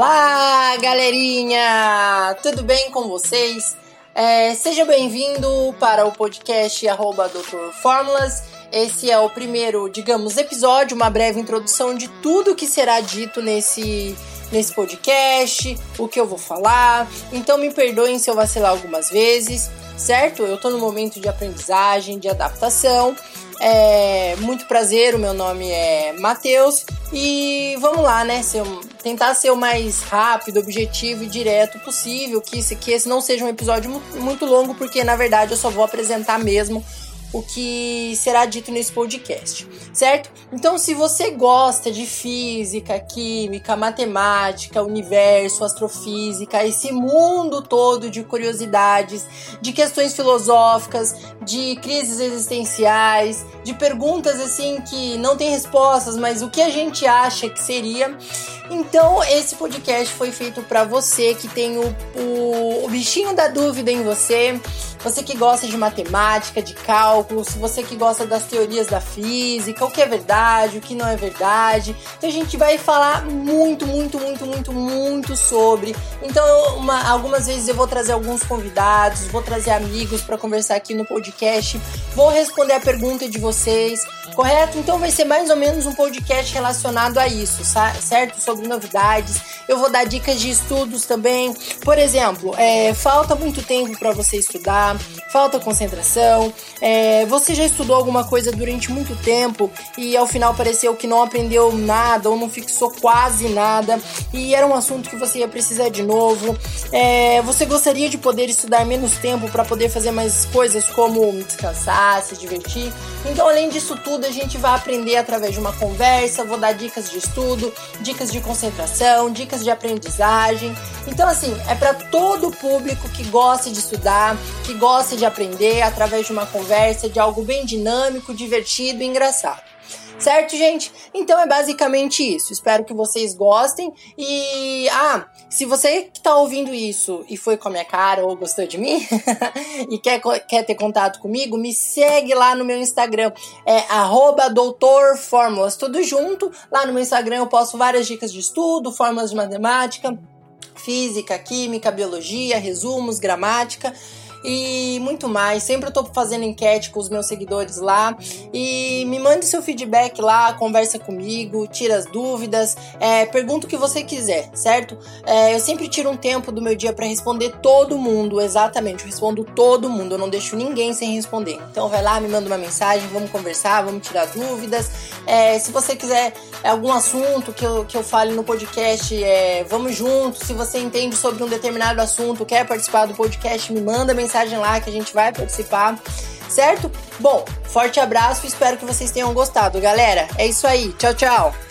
Olá, galerinha! Tudo bem com vocês? É, seja bem-vindo para o podcast arroba Doutor Fórmulas. Esse é o primeiro, digamos, episódio, uma breve introdução de tudo que será dito nesse, nesse podcast, o que eu vou falar. Então me perdoem se eu vacilar algumas vezes, certo? Eu estou no momento de aprendizagem, de adaptação. É, muito prazer, o meu nome é Matheus e vamos lá, né? Ser, tentar ser o mais rápido, objetivo e direto possível, que esse, que esse não seja um episódio muito longo, porque na verdade eu só vou apresentar mesmo o que será dito nesse podcast, certo? Então, se você gosta de física, química, matemática, universo, astrofísica, esse mundo todo de curiosidades, de questões filosóficas, de crises existenciais, de perguntas assim que não tem respostas, mas o que a gente acha que seria, então esse podcast foi feito para você que tem o, o, o bichinho da dúvida em você você que gosta de matemática, de cálculos, você que gosta das teorias da física, o que é verdade, o que não é verdade. Então a gente vai falar muito, muito, muito, muito, muito sobre. Então, uma, algumas vezes eu vou trazer alguns convidados, vou trazer amigos para conversar aqui no podcast, vou responder a pergunta de vocês, correto? Então vai ser mais ou menos um podcast relacionado a isso, certo? Sobre novidades. Eu vou dar dicas de estudos também. Por exemplo, é, falta muito tempo para você estudar falta concentração, é, você já estudou alguma coisa durante muito tempo e ao final pareceu que não aprendeu nada ou não fixou quase nada e era um assunto que você ia precisar de novo. É, você gostaria de poder estudar menos tempo para poder fazer mais coisas como descansar, se divertir. Então, além disso tudo, a gente vai aprender através de uma conversa. Vou dar dicas de estudo, dicas de concentração, dicas de aprendizagem. Então, assim, é para todo público que gosta de estudar, que gosta de aprender através de uma conversa, de algo bem dinâmico, divertido e engraçado. Certo, gente? Então é basicamente isso. Espero que vocês gostem. E, ah, se você que tá ouvindo isso e foi com a minha cara ou gostou de mim e quer, quer ter contato comigo, me segue lá no meu Instagram. É doutorfórmulas, tudo junto. Lá no meu Instagram eu posto várias dicas de estudo, fórmulas de matemática, física, química, biologia, resumos, gramática e muito mais. Sempre eu tô fazendo enquete com os meus seguidores lá e me mande seu feedback lá, conversa comigo, tira as dúvidas, é, pergunta o que você quiser, certo? É, eu sempre tiro um tempo do meu dia para responder todo mundo, exatamente, eu respondo todo mundo, eu não deixo ninguém sem responder. Então vai lá, me manda uma mensagem, vamos conversar, vamos tirar dúvidas. É, se você quiser algum assunto que eu, que eu fale no podcast, é, vamos juntos. Se você entende sobre um determinado assunto, quer participar do podcast, me manda mensagem mensagem lá que a gente vai participar, certo? Bom, forte abraço espero que vocês tenham gostado, galera. É isso aí. Tchau, tchau.